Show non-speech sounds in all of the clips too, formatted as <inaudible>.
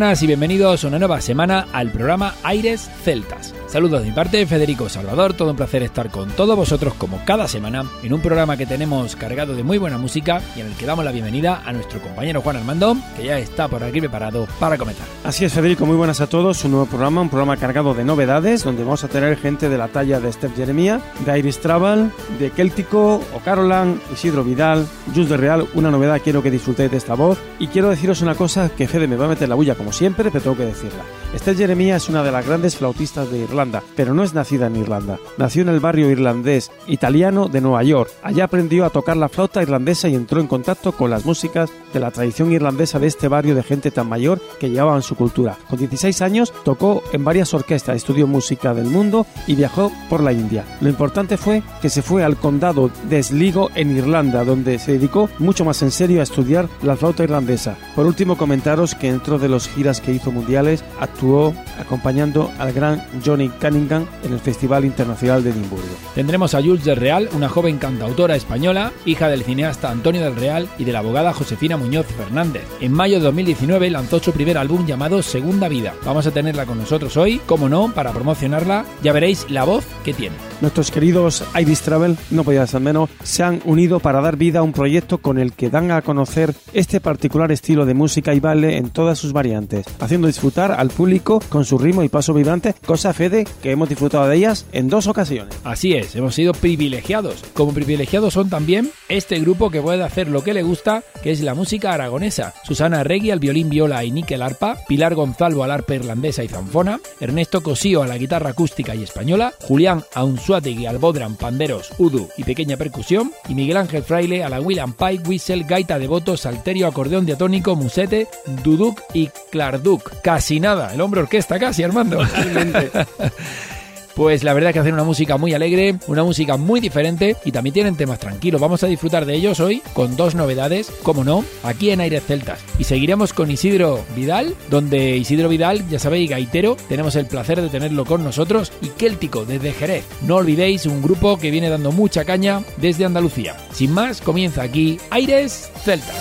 Buenas y bienvenidos una nueva semana al programa Aires Celtas. Saludos de mi parte, Federico Salvador, todo un placer estar con todos vosotros como cada semana en un programa que tenemos cargado de muy buena música y en el que damos la bienvenida a nuestro compañero Juan Armando, que ya está por aquí preparado para comentar. Así es, Federico, muy buenas a todos, un nuevo programa, un programa cargado de novedades, donde vamos a tener gente de la talla de Steph Jeremia, de Iris Travel, de Céltico, o Carolan, Isidro Vidal, Jus de Real, una novedad, quiero que disfrutéis de esta voz, y quiero deciros una cosa que Fede me va a meter la bulla como siempre, pero tengo que decirla. Esther Jeremia es una de las grandes flautistas de Irlanda, pero no es nacida en Irlanda. Nació en el barrio irlandés italiano de Nueva York. Allá aprendió a tocar la flauta irlandesa y entró en contacto con las músicas de la tradición irlandesa de este barrio de gente tan mayor que llevaban su cultura. Con 16 años tocó en varias orquestas, estudió música del mundo y viajó por la India. Lo importante fue que se fue al condado de Sligo en Irlanda, donde se dedicó mucho más en serio a estudiar la flauta irlandesa. Por último, comentaros que dentro de los giras que hizo mundiales, actuó acompañando al gran Johnny Cunningham en el Festival Internacional de Edimburgo. Tendremos a Jules del Real, una joven cantautora española, hija del cineasta Antonio del Real y de la abogada Josefina Muñoz Fernández. En mayo de 2019 lanzó su primer álbum llamado Segunda Vida. Vamos a tenerla con nosotros hoy, como no, para promocionarla. Ya veréis la voz que tiene. Nuestros queridos Iris Travel, no podía ser menos, se han unido para dar vida a un proyecto con el que dan a conocer este particular estilo de música y baile en todas sus variantes, haciendo disfrutar al público con su ritmo y paso vibrante, cosa Fede que hemos disfrutado de ellas en dos ocasiones. Así es, hemos sido privilegiados. Como privilegiados son también este grupo que puede hacer lo que le gusta, que es la música aragonesa. Susana Regui al violín, viola y níquel arpa, Pilar Gonzalo al arpa irlandesa y zanfona, Ernesto Cosío a la guitarra acústica y española, Julián Aunsuategui al bodran, panderos, udu y pequeña percusión, y Miguel Ángel Fraile a la William Pike, whistle, gaita de votos, salterio, acordeón diatónico, musete, duduk y clarduk. Casi nada, el hombre orquesta casi, Armando. <laughs> Pues la verdad que hacen una música muy alegre, una música muy diferente y también tienen temas tranquilos. Vamos a disfrutar de ellos hoy con dos novedades, como no, aquí en Aires Celtas. Y seguiremos con Isidro Vidal, donde Isidro Vidal, ya sabéis, gaitero, tenemos el placer de tenerlo con nosotros, y Céltico desde Jerez. No olvidéis, un grupo que viene dando mucha caña desde Andalucía. Sin más, comienza aquí Aires Celtas.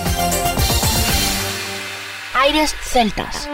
Aires Celtas.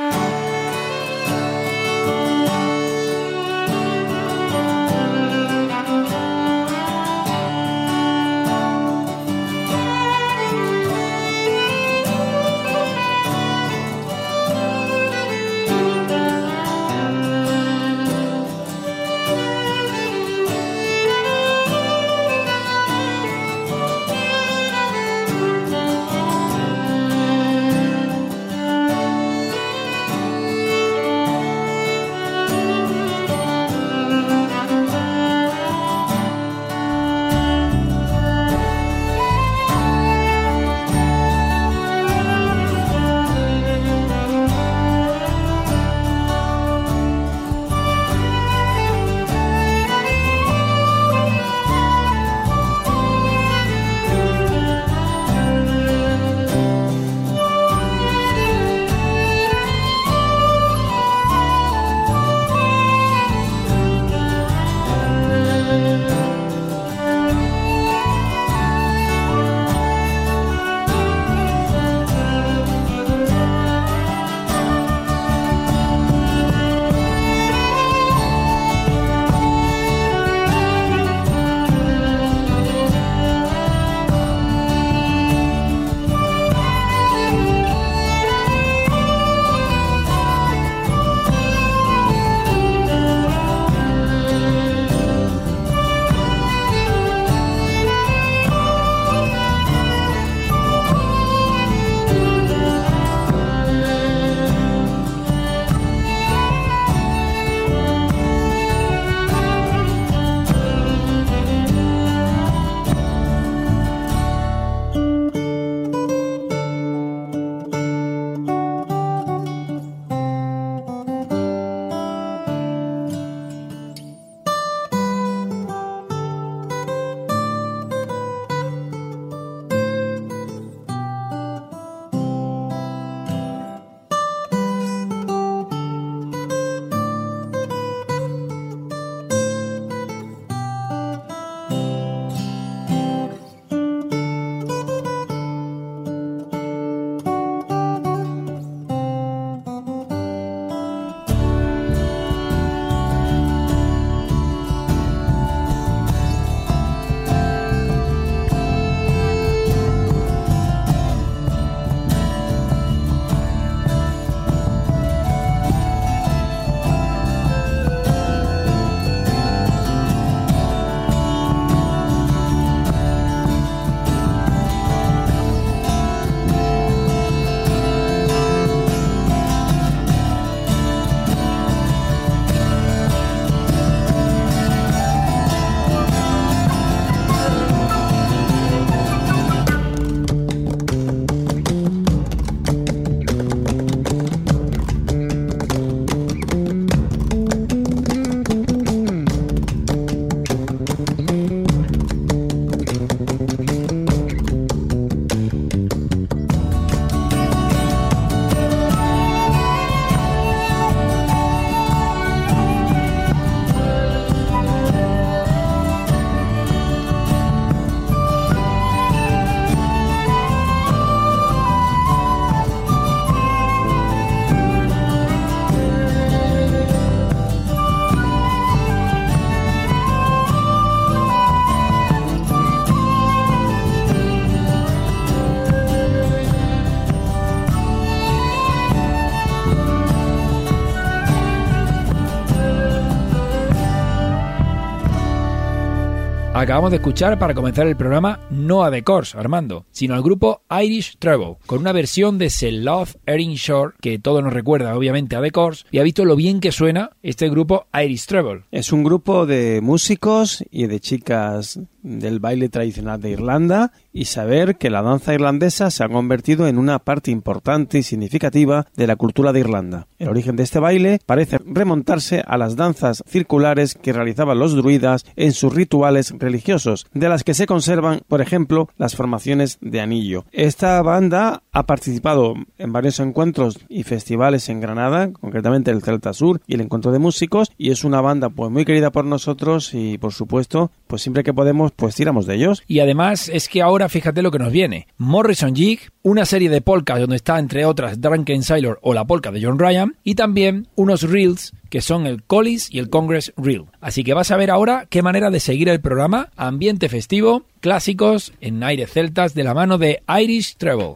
Acabamos de escuchar para comenzar el programa no a The Course, Armando, sino al grupo Irish Treble, con una versión de Sell Love Erin Shore que todo nos recuerda obviamente a The Course, y ha visto lo bien que suena este grupo Irish Treble. Es un grupo de músicos y de chicas del baile tradicional de Irlanda y saber que la danza irlandesa se ha convertido en una parte importante y significativa de la cultura de Irlanda. El origen de este baile parece remontarse a las danzas circulares que realizaban los druidas en sus rituales religiosos, de las que se conservan, por ejemplo, las formaciones de anillo. Esta banda ha participado en varios encuentros y festivales en Granada, concretamente el Celta Sur y el Encuentro de Músicos, y es una banda pues muy querida por nosotros y por supuesto, pues siempre que podemos pues tiramos de ellos. Y además es que ahora fíjate lo que nos viene. Morrison Jig, una serie de polkas donde está entre otras Drunken Sailor o la polka de John Ryan y también unos reels que son el Collis y el Congress Reel. Así que vas a ver ahora qué manera de seguir el programa, ambiente festivo, clásicos en aire celtas de la mano de Irish Treble.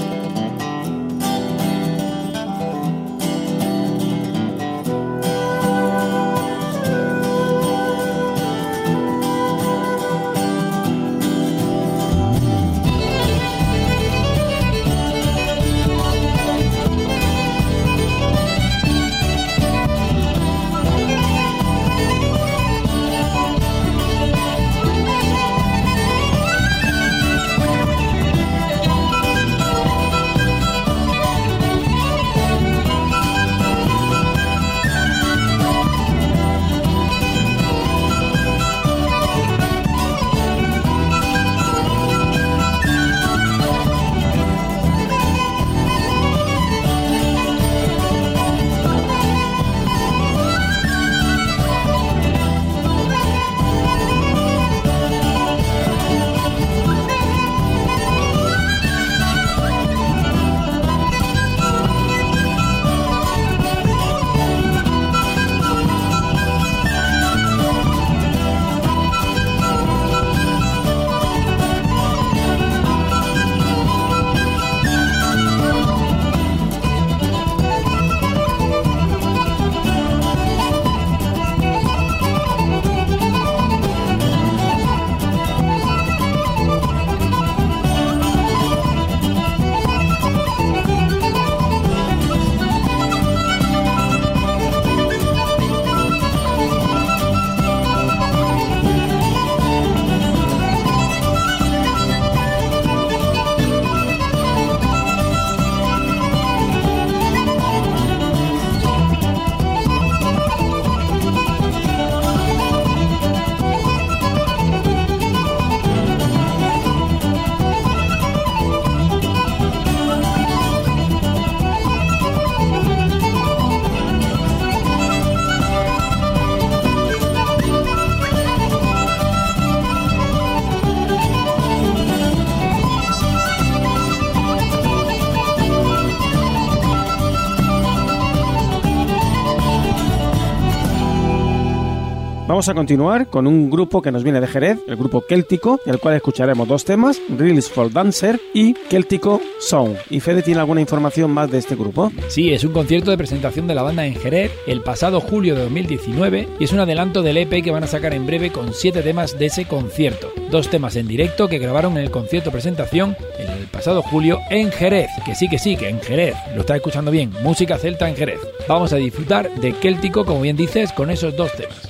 Vamos a continuar con un grupo que nos viene de Jerez, el grupo Céltico, del cual escucharemos dos temas, Reels for Dancer y Céltico Song. ¿Y Fede tiene alguna información más de este grupo? Sí, es un concierto de presentación de la banda en Jerez el pasado julio de 2019 y es un adelanto del EP que van a sacar en breve con siete temas de ese concierto. Dos temas en directo que grabaron en el concierto presentación el pasado julio en Jerez. Que sí, que sí, que en Jerez. Lo está escuchando bien. Música celta en Jerez. Vamos a disfrutar de Céltico, como bien dices, con esos dos temas.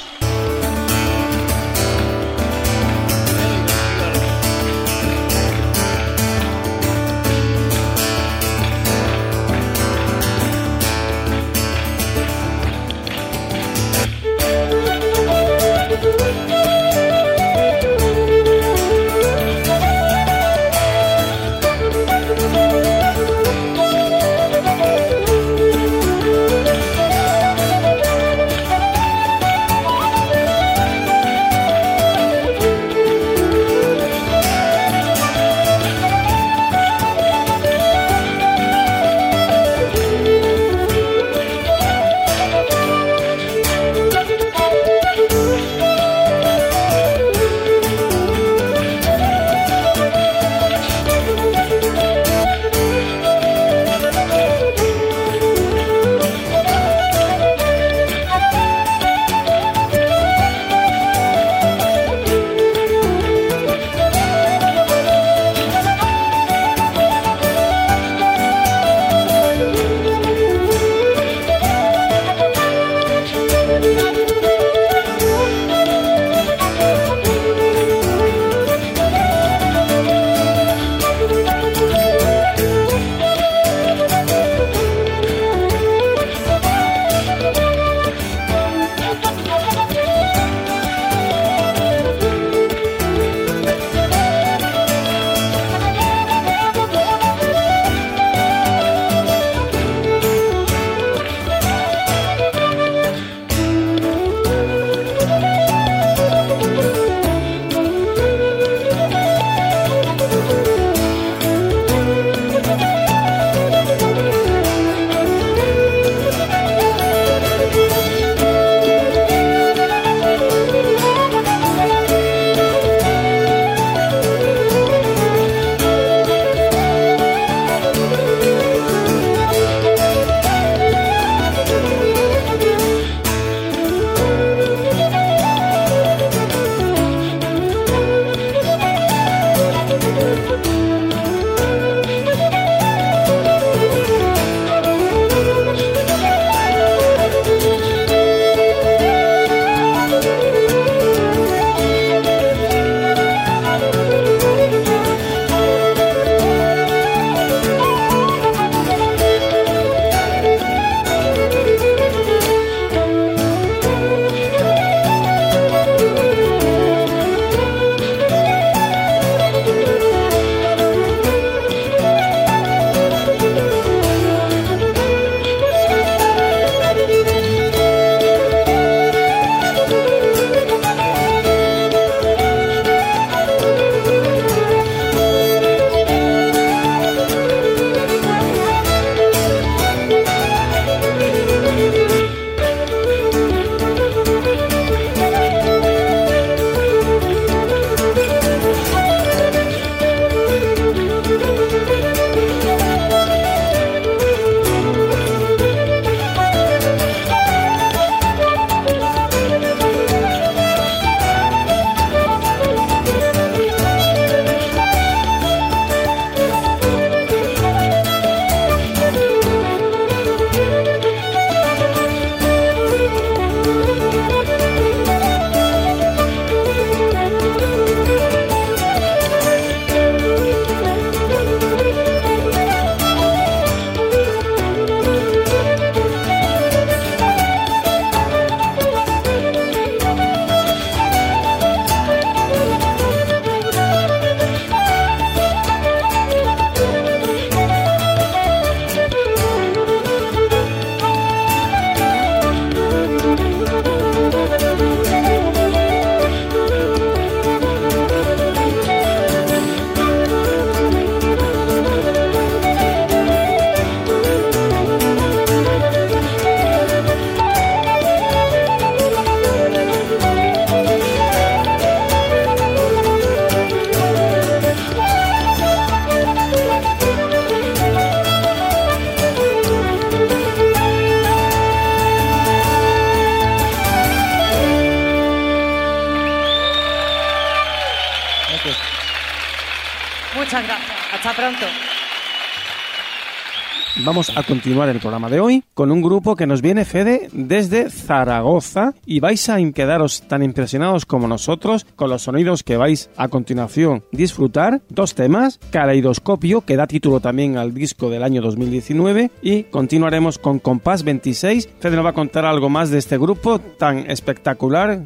A continuar el programa de hoy con un grupo que nos viene Fede desde Zaragoza y vais a quedaros tan impresionados como nosotros con los sonidos que vais a continuación disfrutar. Dos temas, Caleidoscopio, que da título también al disco del año 2019 y continuaremos con Compás 26. Fede nos va a contar algo más de este grupo tan espectacular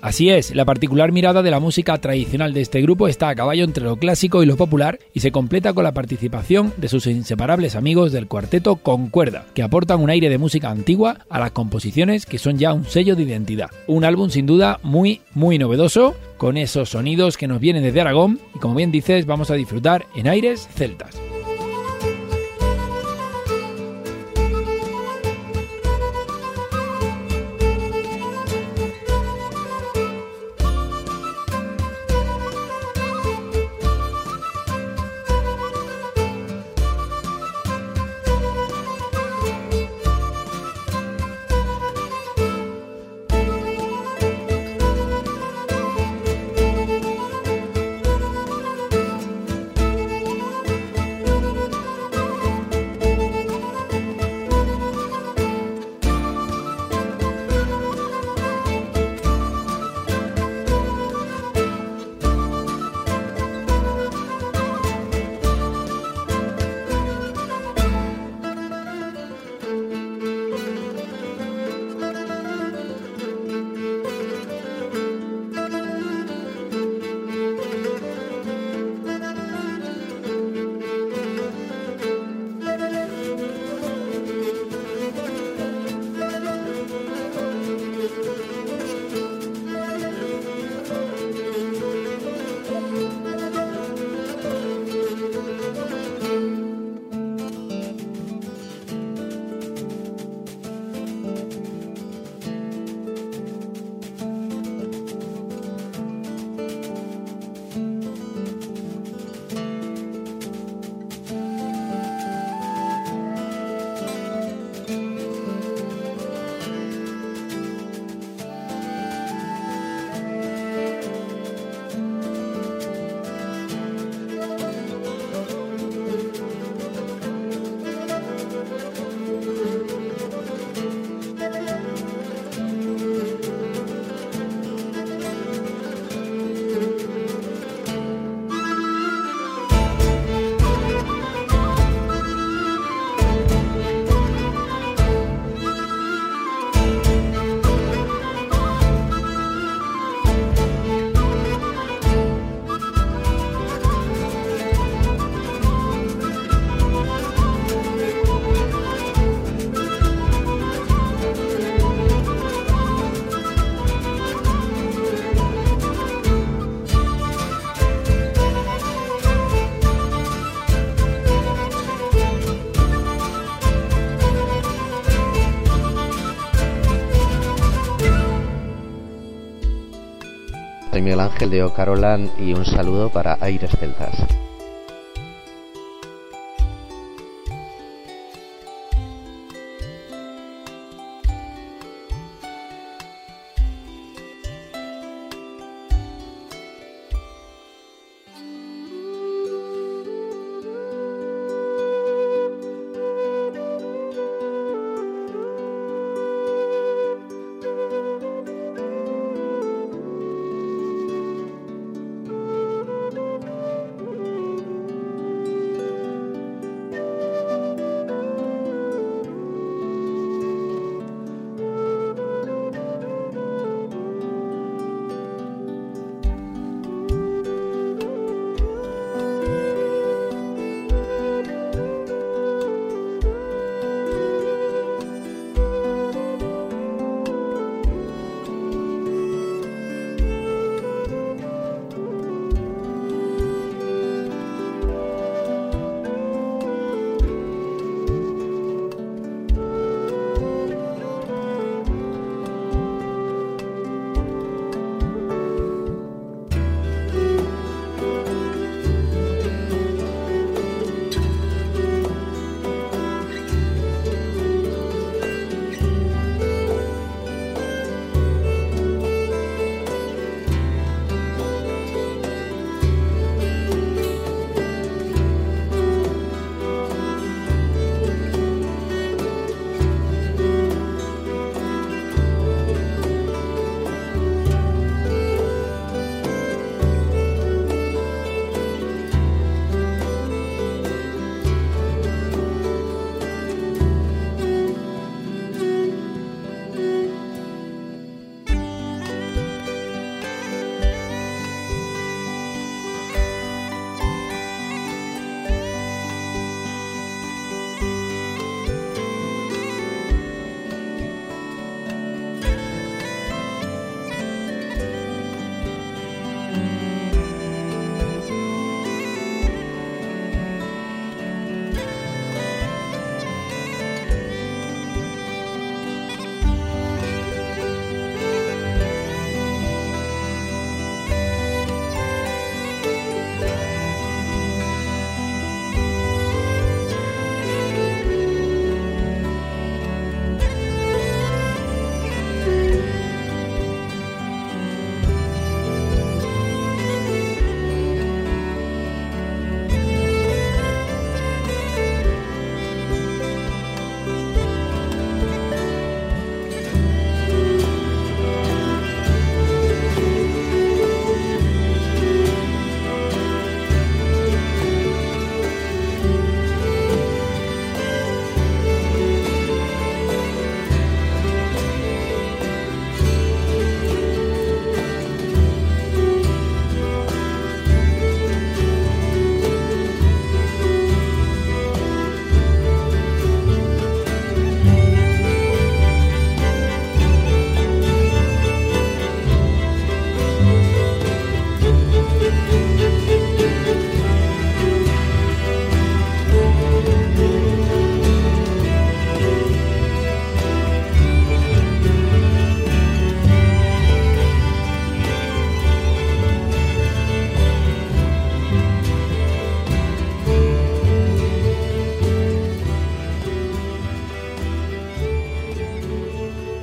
Así es, la particular mirada de la música tradicional de este grupo está a caballo entre lo clásico y lo popular y se completa con la participación de sus inseparables amigos del cuarteto Concuerda, que aportan un aire de música antigua a las composiciones que son ya un sello de identidad. Un álbum sin duda muy, muy novedoso, con esos sonidos que nos vienen desde Aragón y como bien dices vamos a disfrutar en aires celtas. Ángel de Ocarolan y un saludo para Aires Celtas.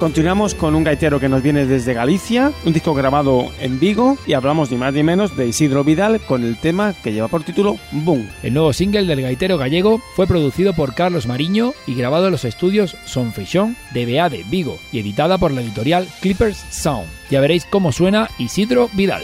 Continuamos con un gaitero que nos viene desde Galicia, un disco grabado en Vigo y hablamos ni más ni menos de Isidro Vidal con el tema que lleva por título Boom. El nuevo single del gaitero gallego fue producido por Carlos Mariño y grabado en los estudios Son Feixón de BA de Vigo y editada por la editorial Clippers Sound. Ya veréis cómo suena Isidro Vidal.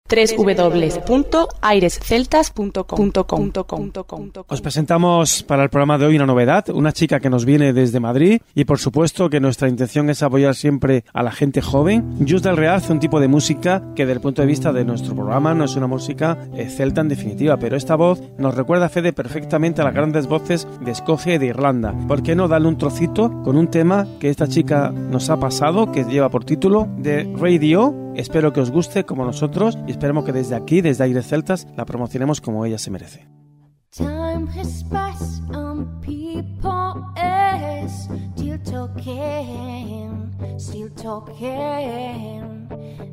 www.airesceltas.com Os presentamos para el programa de hoy una novedad, una chica que nos viene desde Madrid y por supuesto que nuestra intención es apoyar siempre a la gente joven. Just del Real hace un tipo de música que desde el punto de vista de nuestro programa no es una música eh, celta en definitiva, pero esta voz nos recuerda a Fede perfectamente a las grandes voces de Escocia y de Irlanda. ¿Por qué no darle un trocito con un tema que esta chica nos ha pasado, que lleva por título de Radio. Espero que os guste como nosotros y esperemos que desde aquí, desde Aires Celtas, la promocionemos como ella se merece. Still talking, still talking.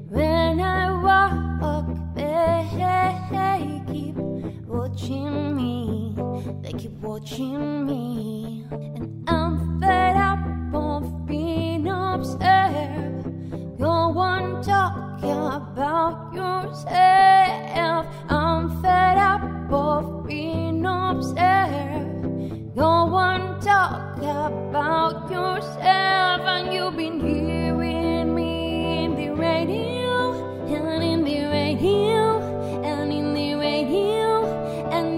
When I walk, they keep watching me, they keep watching me, and I'm fed up of being observed. Go on, talk about yourself. I'm fed up of being observed. Go on, talk about yourself. And you've been hearing me in the radio, and in the radio, and in the radio, and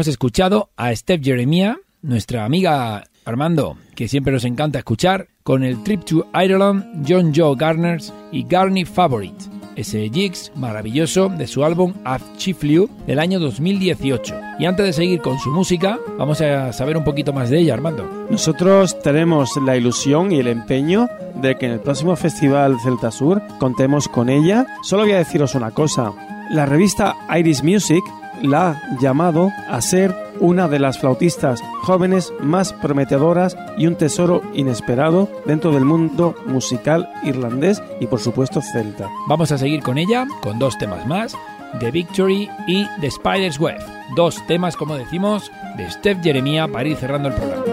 Hemos escuchado a Steph Jeremiah, nuestra amiga Armando, que siempre nos encanta escuchar, con el Trip to Ireland, John Joe Garners y Garney Favorite, ese Jigs maravilloso de su álbum I've Chief You del año 2018. Y antes de seguir con su música, vamos a saber un poquito más de ella, Armando. Nosotros tenemos la ilusión y el empeño de que en el próximo festival Celta Sur contemos con ella. Solo voy a deciros una cosa. La revista Iris Music la ha llamado a ser una de las flautistas jóvenes más prometedoras y un tesoro inesperado dentro del mundo musical irlandés y por supuesto celta. Vamos a seguir con ella, con dos temas más. The Victory y The Spider's Web. Dos temas, como decimos, de Steph Jeremia para ir cerrando el programa.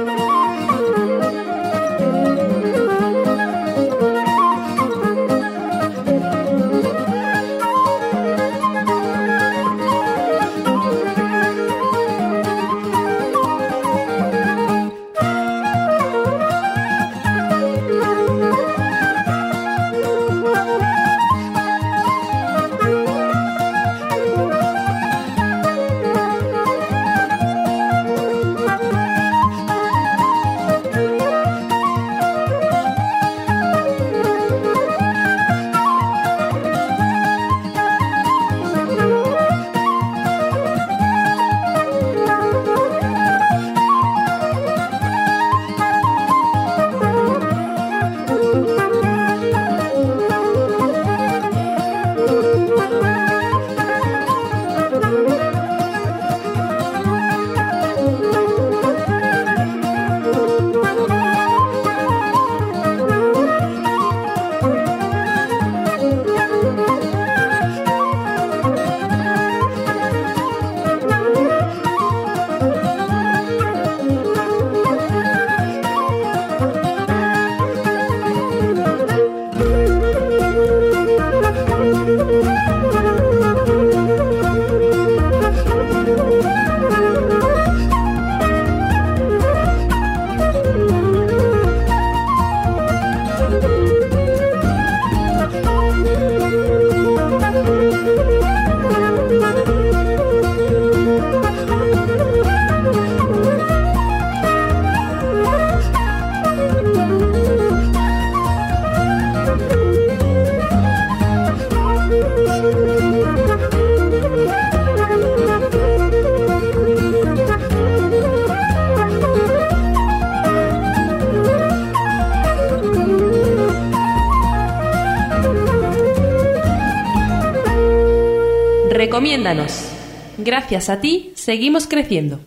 Gracias a ti, seguimos creciendo.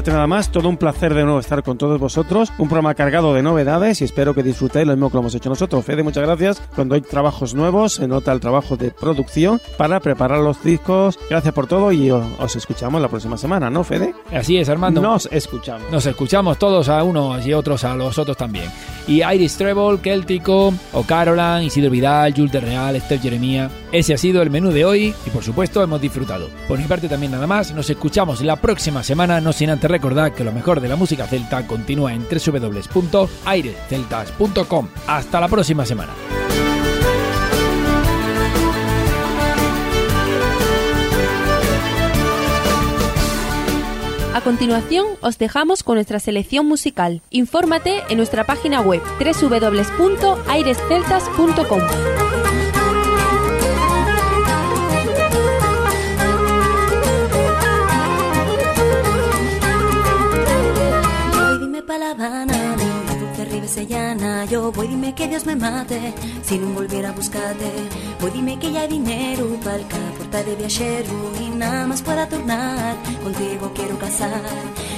Parte nada más, todo un placer de nuevo estar con todos vosotros, un programa cargado de novedades y espero que disfrutéis lo mismo que lo hemos hecho nosotros. Fede, muchas gracias. Cuando hay trabajos nuevos se nota el trabajo de producción para preparar los discos. Gracias por todo y os, os escuchamos la próxima semana, ¿no, Fede? Así es, Armando. Nos escuchamos. Nos escuchamos todos a unos y otros a los otros también. Y Iris Treble, Céltico, O'Carolan, Isidro Vidal, Jules de Real, Steph Jeremía. Ese ha sido el menú de hoy y por supuesto hemos disfrutado. Por mi parte también nada más, nos escuchamos la próxima semana, no sin antes recordar que lo mejor de la música celta continúa en www.airesceltas.com. Hasta la próxima semana. A continuación, os dejamos con nuestra selección musical. Infórmate en nuestra página web www.airesceltas.com. ribesellana. Yo voy, dime que Dios me mate, si no volviera a buscarte. Voy, dime que ya hay dinero pa'l porta de viajero y nada más pueda tornar. Contigo quiero casar.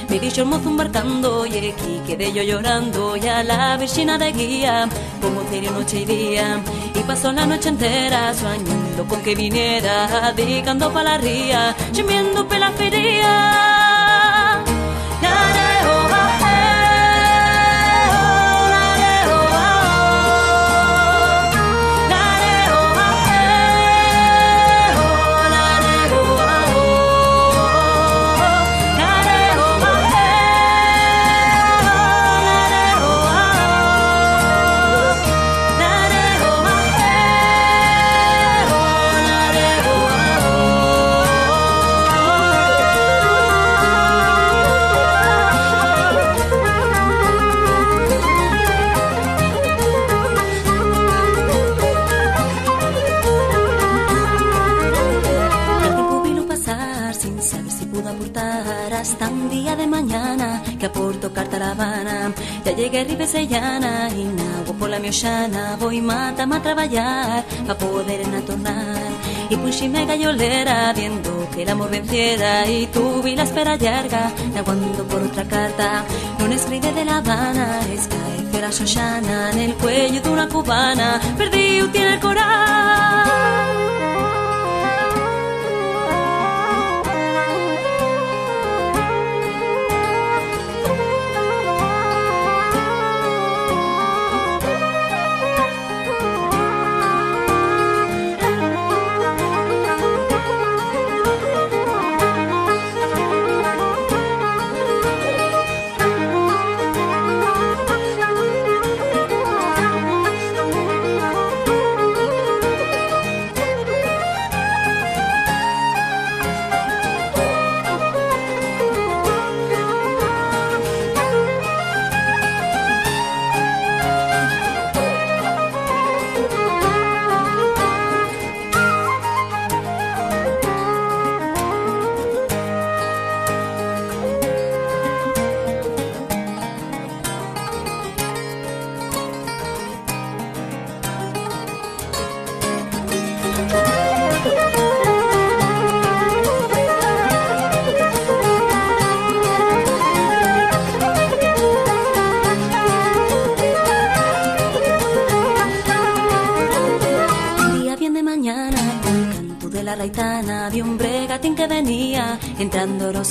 Me dicho el mozo embarcando y aquí quedé yo llorando. Y a la vecina de guía, como serio noche y día. Y pasó la noche entera soñando con que viniera, dedicando pa' la ría, gimiendo pe Ya llegué a Ribesellana y nago por la mioxana voy mata a trabajar para poder tornar. Y puxime gallolera viendo que el amor venciera y tuve la espera larga aguando por otra carta. No escribe de La Habana, es que la Xoxana en el cuello de una cubana. Perdido tiene el coral.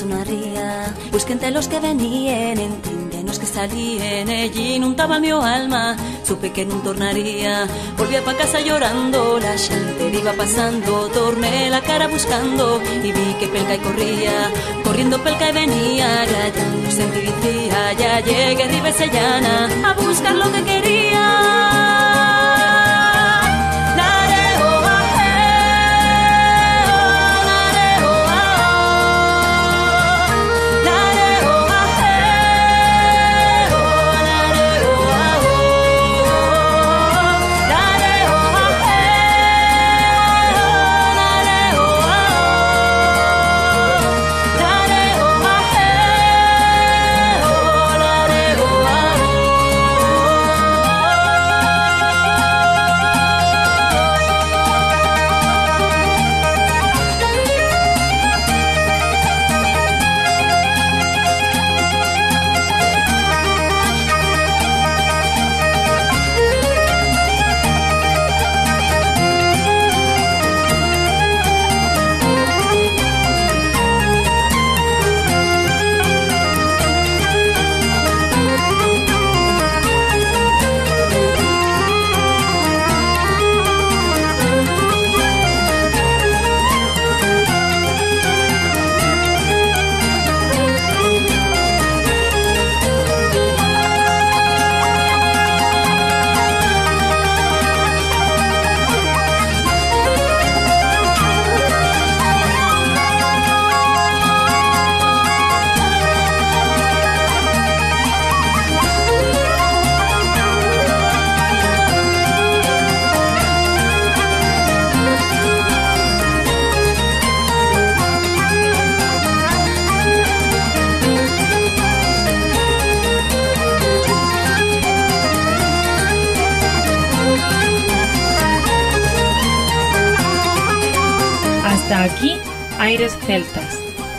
Entrando a una ría. Busqué entre los que venían, entendí los que salían, allí inuntaba mi alma, supe que no tornaría. Volvía pa' casa llorando, la gente iba pasando, torné la cara buscando, y vi que pelca y corría, corriendo pelca y venía, rayando sentí decía, ya llegué Ribesellana, a buscar lo que quería.